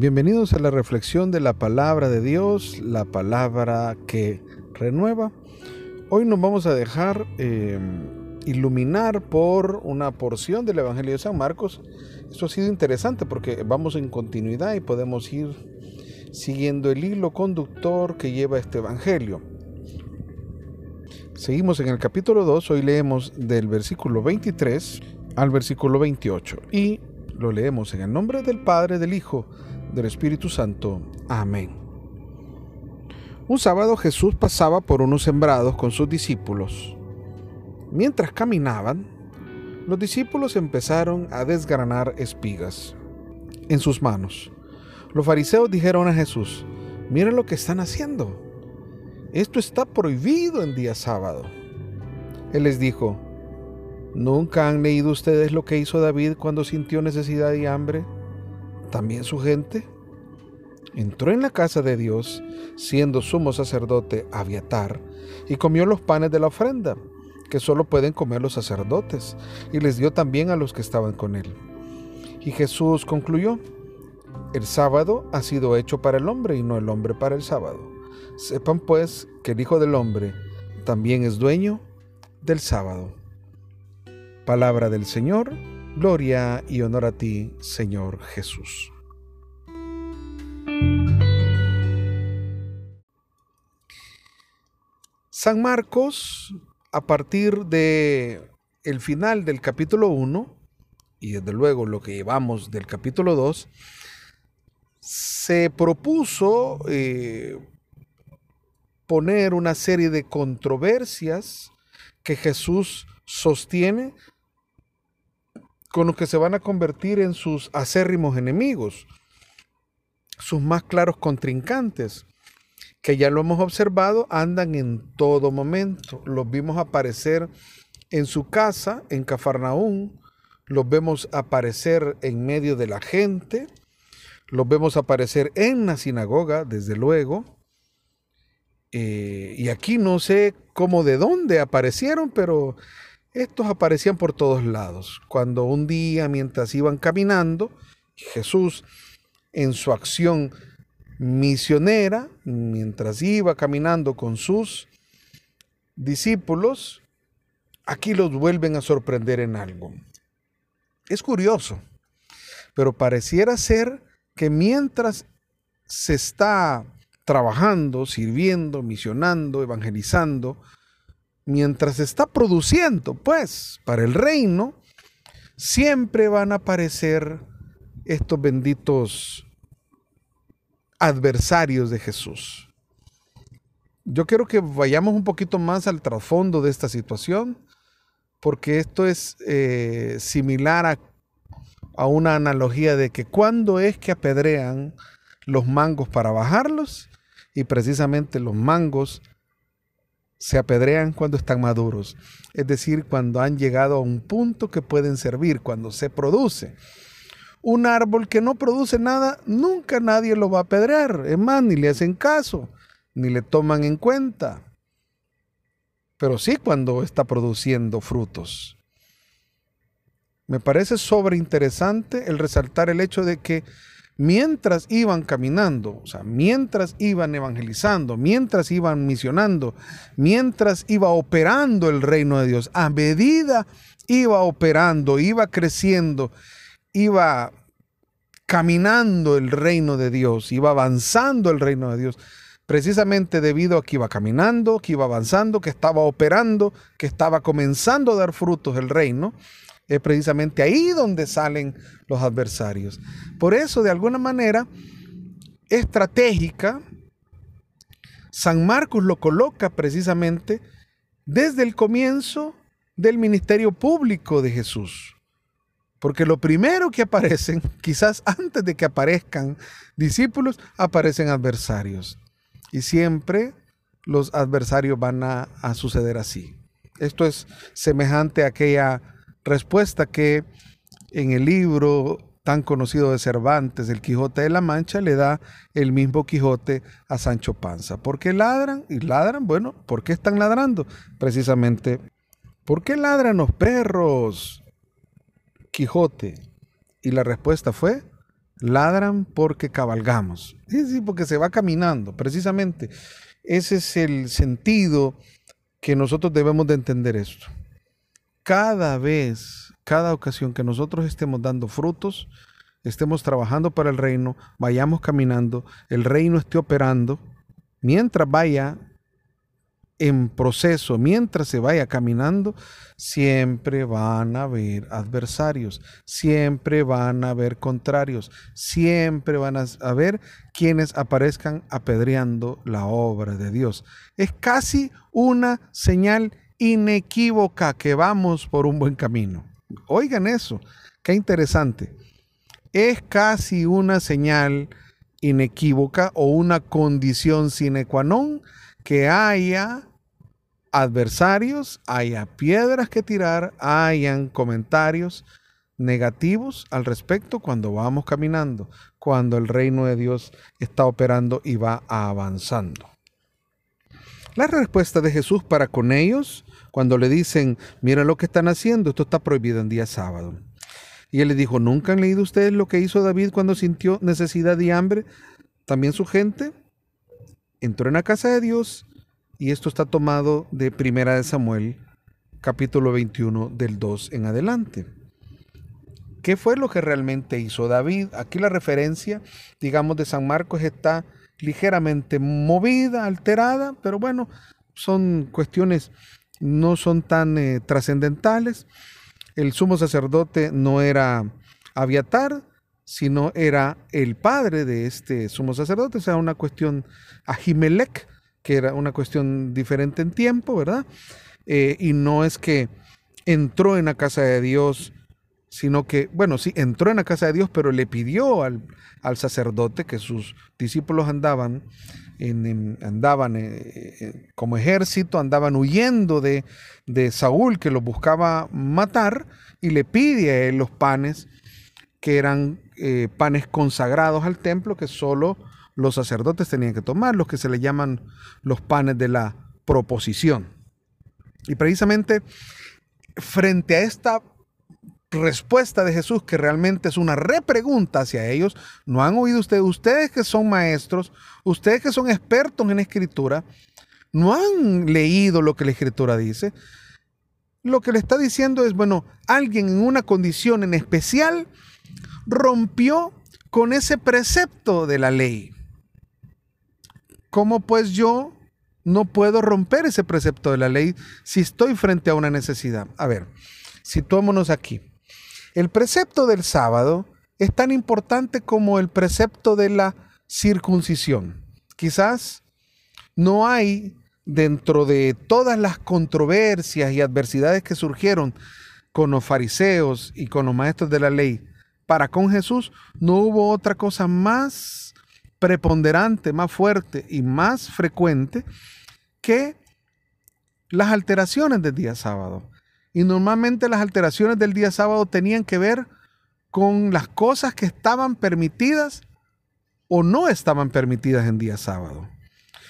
Bienvenidos a la reflexión de la palabra de Dios, la palabra que renueva. Hoy nos vamos a dejar eh, iluminar por una porción del Evangelio de San Marcos. Esto ha sido interesante porque vamos en continuidad y podemos ir siguiendo el hilo conductor que lleva este Evangelio. Seguimos en el capítulo 2, hoy leemos del versículo 23 al versículo 28 y lo leemos en el nombre del Padre, del Hijo, del Espíritu Santo. Amén. Un sábado Jesús pasaba por unos sembrados con sus discípulos. Mientras caminaban, los discípulos empezaron a desgranar espigas en sus manos. Los fariseos dijeron a Jesús, miren lo que están haciendo. Esto está prohibido en día sábado. Él les dijo, ¿nunca han leído ustedes lo que hizo David cuando sintió necesidad y hambre? También su gente, entró en la casa de Dios, siendo sumo sacerdote Aviatar, y comió los panes de la ofrenda, que solo pueden comer los sacerdotes, y les dio también a los que estaban con él. Y Jesús concluyó, el sábado ha sido hecho para el hombre y no el hombre para el sábado. Sepan pues que el Hijo del Hombre también es dueño del sábado. Palabra del Señor Gloria y honor a ti, Señor Jesús. San Marcos, a partir de el final del capítulo 1 y desde luego lo que llevamos del capítulo 2, se propuso eh, poner una serie de controversias que Jesús sostiene con los que se van a convertir en sus acérrimos enemigos, sus más claros contrincantes, que ya lo hemos observado, andan en todo momento. Los vimos aparecer en su casa, en Cafarnaún, los vemos aparecer en medio de la gente, los vemos aparecer en la sinagoga, desde luego. Eh, y aquí no sé cómo de dónde aparecieron, pero estos aparecían por todos lados. Cuando un día, mientras iban caminando, Jesús, en su acción misionera, mientras iba caminando con sus discípulos, aquí los vuelven a sorprender en algo. Es curioso, pero pareciera ser que mientras se está trabajando, sirviendo, misionando, evangelizando, mientras está produciendo, pues, para el reino, siempre van a aparecer estos benditos adversarios de Jesús. Yo quiero que vayamos un poquito más al trasfondo de esta situación, porque esto es eh, similar a, a una analogía de que cuando es que apedrean los mangos para bajarlos, y precisamente los mangos se apedrean cuando están maduros, es decir, cuando han llegado a un punto que pueden servir, cuando se produce. Un árbol que no produce nada, nunca nadie lo va a apedrear, es más, ni le hacen caso, ni le toman en cuenta. Pero sí cuando está produciendo frutos. Me parece sobre interesante el resaltar el hecho de que mientras iban caminando, o sea, mientras iban evangelizando, mientras iban misionando, mientras iba operando el reino de Dios, a medida iba operando, iba creciendo, iba caminando el reino de Dios, iba avanzando el reino de Dios, precisamente debido a que iba caminando, que iba avanzando, que estaba operando, que estaba comenzando a dar frutos el reino, es precisamente ahí donde salen los adversarios. Por eso, de alguna manera, estratégica, San Marcos lo coloca precisamente desde el comienzo del ministerio público de Jesús. Porque lo primero que aparecen, quizás antes de que aparezcan discípulos, aparecen adversarios. Y siempre los adversarios van a, a suceder así. Esto es semejante a aquella Respuesta que en el libro tan conocido de Cervantes, El Quijote de la Mancha, le da el mismo Quijote a Sancho Panza. ¿Por qué ladran? Y ladran, bueno, ¿por qué están ladrando? Precisamente, ¿por qué ladran los perros? Quijote. Y la respuesta fue, ladran porque cabalgamos. Sí, sí, porque se va caminando, precisamente. Ese es el sentido que nosotros debemos de entender esto. Cada vez, cada ocasión que nosotros estemos dando frutos, estemos trabajando para el reino, vayamos caminando, el reino esté operando, mientras vaya en proceso, mientras se vaya caminando, siempre van a haber adversarios, siempre van a haber contrarios, siempre van a haber quienes aparezcan apedreando la obra de Dios. Es casi una señal inequívoca que vamos por un buen camino. Oigan eso, qué interesante. Es casi una señal inequívoca o una condición sine qua non que haya adversarios, haya piedras que tirar, hayan comentarios negativos al respecto cuando vamos caminando, cuando el reino de Dios está operando y va avanzando. La respuesta de Jesús para con ellos, cuando le dicen, mira lo que están haciendo, esto está prohibido en día sábado. Y él le dijo, ¿nunca han leído ustedes lo que hizo David cuando sintió necesidad y hambre? También su gente entró en la casa de Dios y esto está tomado de Primera de Samuel, capítulo 21, del 2 en adelante. ¿Qué fue lo que realmente hizo David? Aquí la referencia, digamos, de San Marcos está ligeramente movida, alterada, pero bueno, son cuestiones, no son tan eh, trascendentales. El sumo sacerdote no era Aviatar, sino era el padre de este sumo sacerdote, o sea, una cuestión Ahimelech, que era una cuestión diferente en tiempo, ¿verdad? Eh, y no es que entró en la casa de Dios, sino que, bueno, sí, entró en la casa de Dios, pero le pidió al, sacerdote que sus discípulos andaban, andaban eh, eh, como ejército, andaban huyendo de, de, Saúl, que los buscaba matar, y le pide a él los panes, que eran panes consagrados al templo, que solo los sacerdotes tenían que tomar, los que se le llaman los panes de la proposición. Y precisamente frente a esta respuesta de Jesús, que realmente es una repregunta hacia ellos, no han oído ustedes, ustedes que son maestros, ustedes que son expertos en escritura, no han leído lo que la escritura dice. Lo que le está diciendo es, bueno, alguien en una condición en especial rompió con ese precepto de la ley. ¿Cómo pues yo no puedo romper ese precepto de la ley si estoy frente a una necesidad? A ver, situémonos aquí. El precepto del sábado es tan importante como el precepto de la circuncisión. Quizás no hay dentro de todas las controversias y adversidades que surgieron con los fariseos y con los maestros de la ley, para con Jesús no hubo otra cosa más preponderante, más fuerte y más frecuente que las alteraciones del día sábado. Y normalmente las alteraciones del día sábado tenían que ver con las cosas que estaban permitidas o no estaban permitidas en día sábado.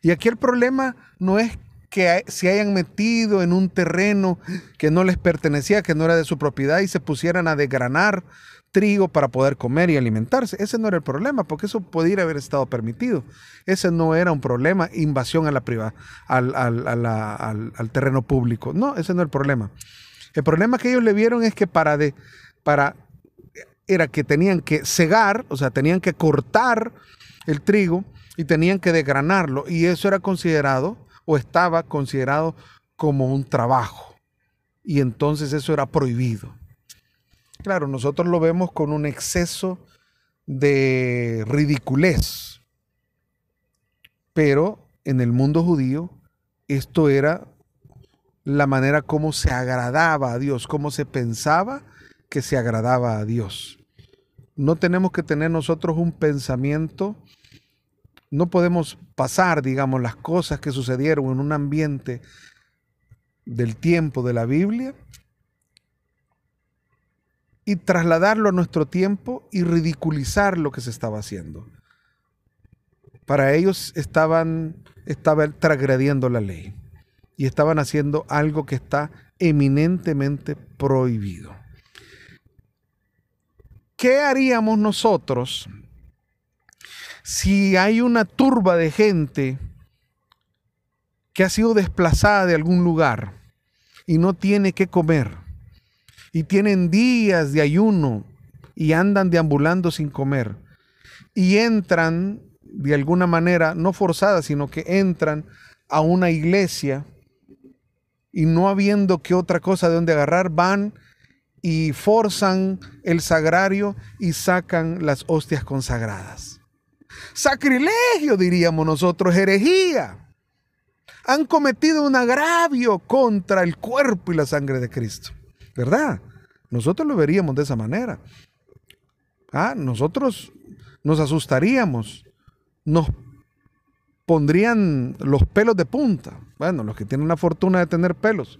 Y aquí el problema no es que se hayan metido en un terreno que no les pertenecía, que no era de su propiedad y se pusieran a desgranar trigo para poder comer y alimentarse. Ese no era el problema, porque eso podría haber estado permitido. Ese no era un problema, invasión a la priva, al, al, terreno público. No, ese no es el problema. El problema que ellos le vieron es que para, de, para era que tenían que cegar, o sea, tenían que cortar el trigo y tenían que desgranarlo. Y eso era considerado o estaba considerado como un trabajo. Y entonces eso era prohibido. Claro, nosotros lo vemos con un exceso de ridiculez, pero en el mundo judío esto era la manera como se agradaba a Dios, cómo se pensaba que se agradaba a Dios. No tenemos que tener nosotros un pensamiento, no podemos pasar, digamos, las cosas que sucedieron en un ambiente del tiempo de la Biblia y trasladarlo a nuestro tiempo y ridiculizar lo que se estaba haciendo. Para ellos estaban, estaban transgrediendo la ley y estaban haciendo algo que está eminentemente prohibido. ¿qué haríamos nosotros si hay una turba de gente que ha sido desplazada de algún lugar y no tiene que comer y tienen días de ayuno y andan deambulando sin comer y entran de alguna manera, no forzada, sino que entran a una iglesia y no habiendo que otra cosa de donde agarrar, van y forzan el sagrario y sacan las hostias consagradas. Sacrilegio, diríamos nosotros, herejía. Han cometido un agravio contra el cuerpo y la sangre de Cristo. ¿Verdad? Nosotros lo veríamos de esa manera. Ah, nosotros nos asustaríamos, nos pondrían los pelos de punta. Bueno, los que tienen la fortuna de tener pelos.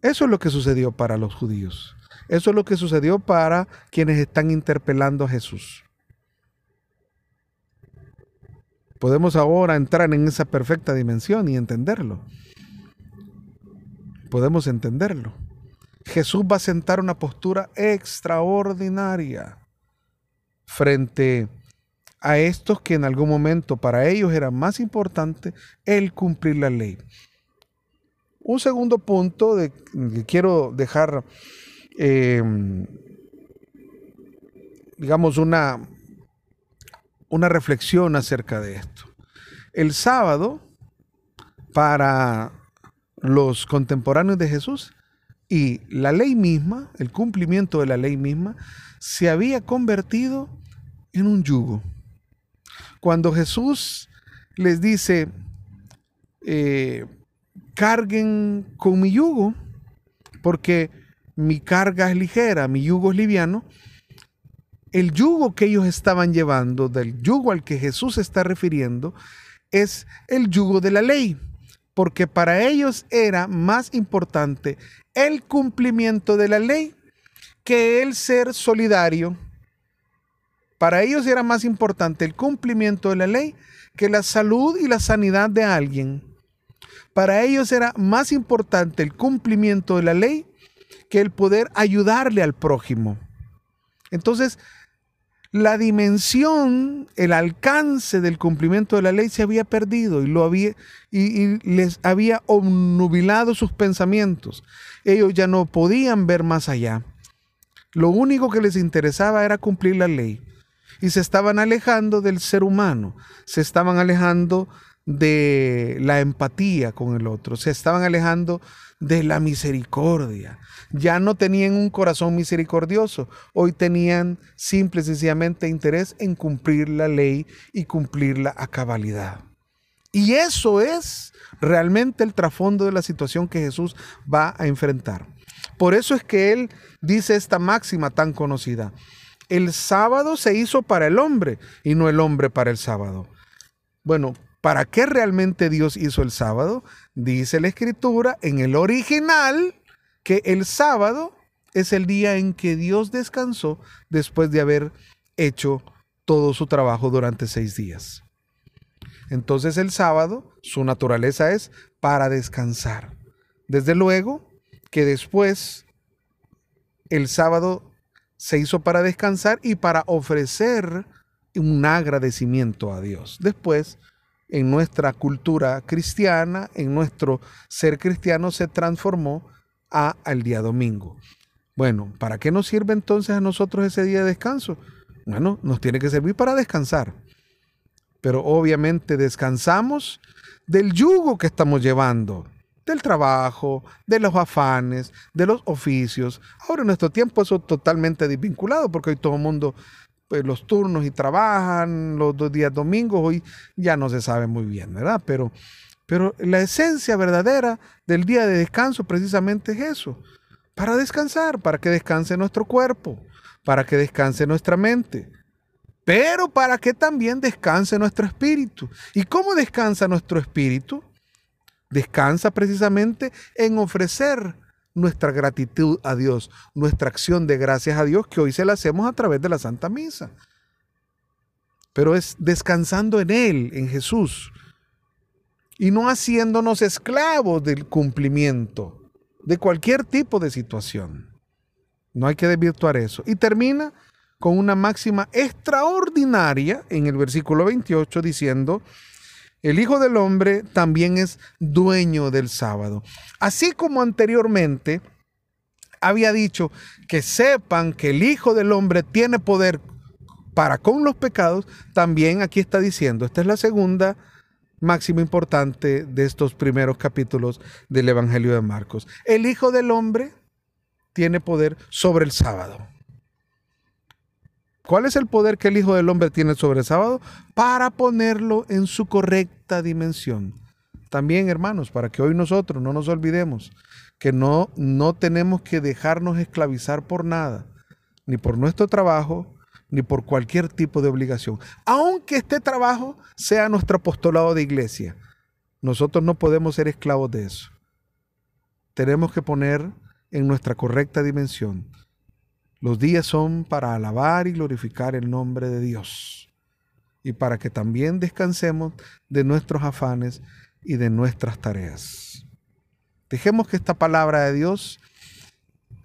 Eso es lo que sucedió para los judíos. Eso es lo que sucedió para quienes están interpelando a Jesús. Podemos ahora entrar en esa perfecta dimensión y entenderlo. Podemos entenderlo. Jesús va a sentar una postura extraordinaria frente a estos que en algún momento para ellos era más importante el cumplir la ley. Un segundo punto de, que quiero dejar, eh, digamos, una, una reflexión acerca de esto. El sábado, para los contemporáneos de Jesús, y la ley misma, el cumplimiento de la ley misma, se había convertido en un yugo. Cuando Jesús les dice, eh, carguen con mi yugo, porque mi carga es ligera, mi yugo es liviano, el yugo que ellos estaban llevando, del yugo al que Jesús está refiriendo, es el yugo de la ley, porque para ellos era más importante el cumplimiento de la ley que el ser solidario. Para ellos era más importante el cumplimiento de la ley que la salud y la sanidad de alguien. Para ellos era más importante el cumplimiento de la ley que el poder ayudarle al prójimo. Entonces, la dimensión, el alcance del cumplimiento de la ley se había perdido y, lo había, y, les había obnubilado sus pensamientos. Ellos ya no podían ver más allá. Lo único que les interesaba era cumplir la ley. Y se estaban alejando del ser humano, se estaban alejando de la empatía con el otro, se estaban alejando de la misericordia. Ya no tenían un corazón misericordioso, hoy tenían simple y sencillamente interés en cumplir la ley y cumplirla a cabalidad. Y eso es realmente el trasfondo de la situación que Jesús va a enfrentar. Por eso es que Él dice esta máxima tan conocida. El sábado se hizo para el hombre y no el hombre para el sábado. Bueno, ¿Para qué realmente Dios hizo el sábado? Dice la escritura en el original que el sábado es el día en que Dios descansó después de haber hecho todo su trabajo durante seis días. Entonces el sábado, su naturaleza es para descansar. Desde luego que después el sábado se hizo para descansar y para ofrecer un agradecimiento a Dios. Después en nuestra cultura cristiana, en nuestro ser cristiano, se transformó a al día domingo. Bueno, ¿para qué nos sirve entonces a nosotros ese día de descanso? Bueno, nos tiene que servir para descansar. Pero obviamente descansamos del yugo que estamos llevando, del trabajo, de los afanes, de los oficios. Ahora en nuestro tiempo eso es totalmente desvinculado porque hoy todo el mundo pues, los turnos y trabajan los dos días domingos, hoy ya no se sabe muy bien, ¿verdad? Pero, pero la esencia verdadera del día de descanso precisamente es eso, para descansar, para que descanse nuestro cuerpo, para que descanse nuestra mente, pero para que también descanse nuestro espíritu. ¿Y cómo descansa nuestro espíritu? Descansa precisamente en ofrecer nuestra gratitud a Dios, nuestra acción de gracias a Dios, que hoy se la hacemos a través de la Santa Misa. Pero es descansando en Él, en Jesús, y no haciéndonos esclavos del cumplimiento de cualquier tipo de situación. No hay que desvirtuar eso. Y termina con una máxima extraordinaria en el versículo 28 diciendo, el Hijo del Hombre también es dueño del sábado. Así como anteriormente había dicho que sepan que el Hijo del Hombre tiene poder para con los pecados, también aquí está diciendo, esta es la segunda máxima importante de estos primeros capítulos del Evangelio de Marcos. El Hijo del Hombre tiene poder sobre el sábado. ¿Cuál es el poder que el Hijo del Hombre tiene sobre el sábado? Para ponerlo en su correcta dimensión. También, hermanos, para que hoy nosotros no nos olvidemos que no, no tenemos que dejarnos esclavizar por nada, ni por nuestro trabajo, ni por cualquier tipo de obligación. Aunque este trabajo sea nuestro apostolado de iglesia, nosotros no podemos ser esclavos de eso. Tenemos que poner en nuestra correcta dimensión los días son para alabar y glorificar el nombre de Dios y para que también descansemos de nuestros afanes y de nuestras tareas. Dejemos que esta palabra de Dios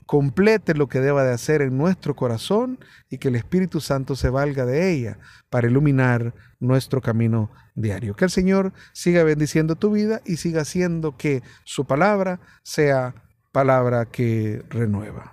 complete lo que deba de hacer en nuestro corazón y que el Espíritu Santo se valga de ella para iluminar nuestro camino diario. Que el Señor siga bendiciendo tu vida y siga haciendo que su palabra sea palabra que renueva.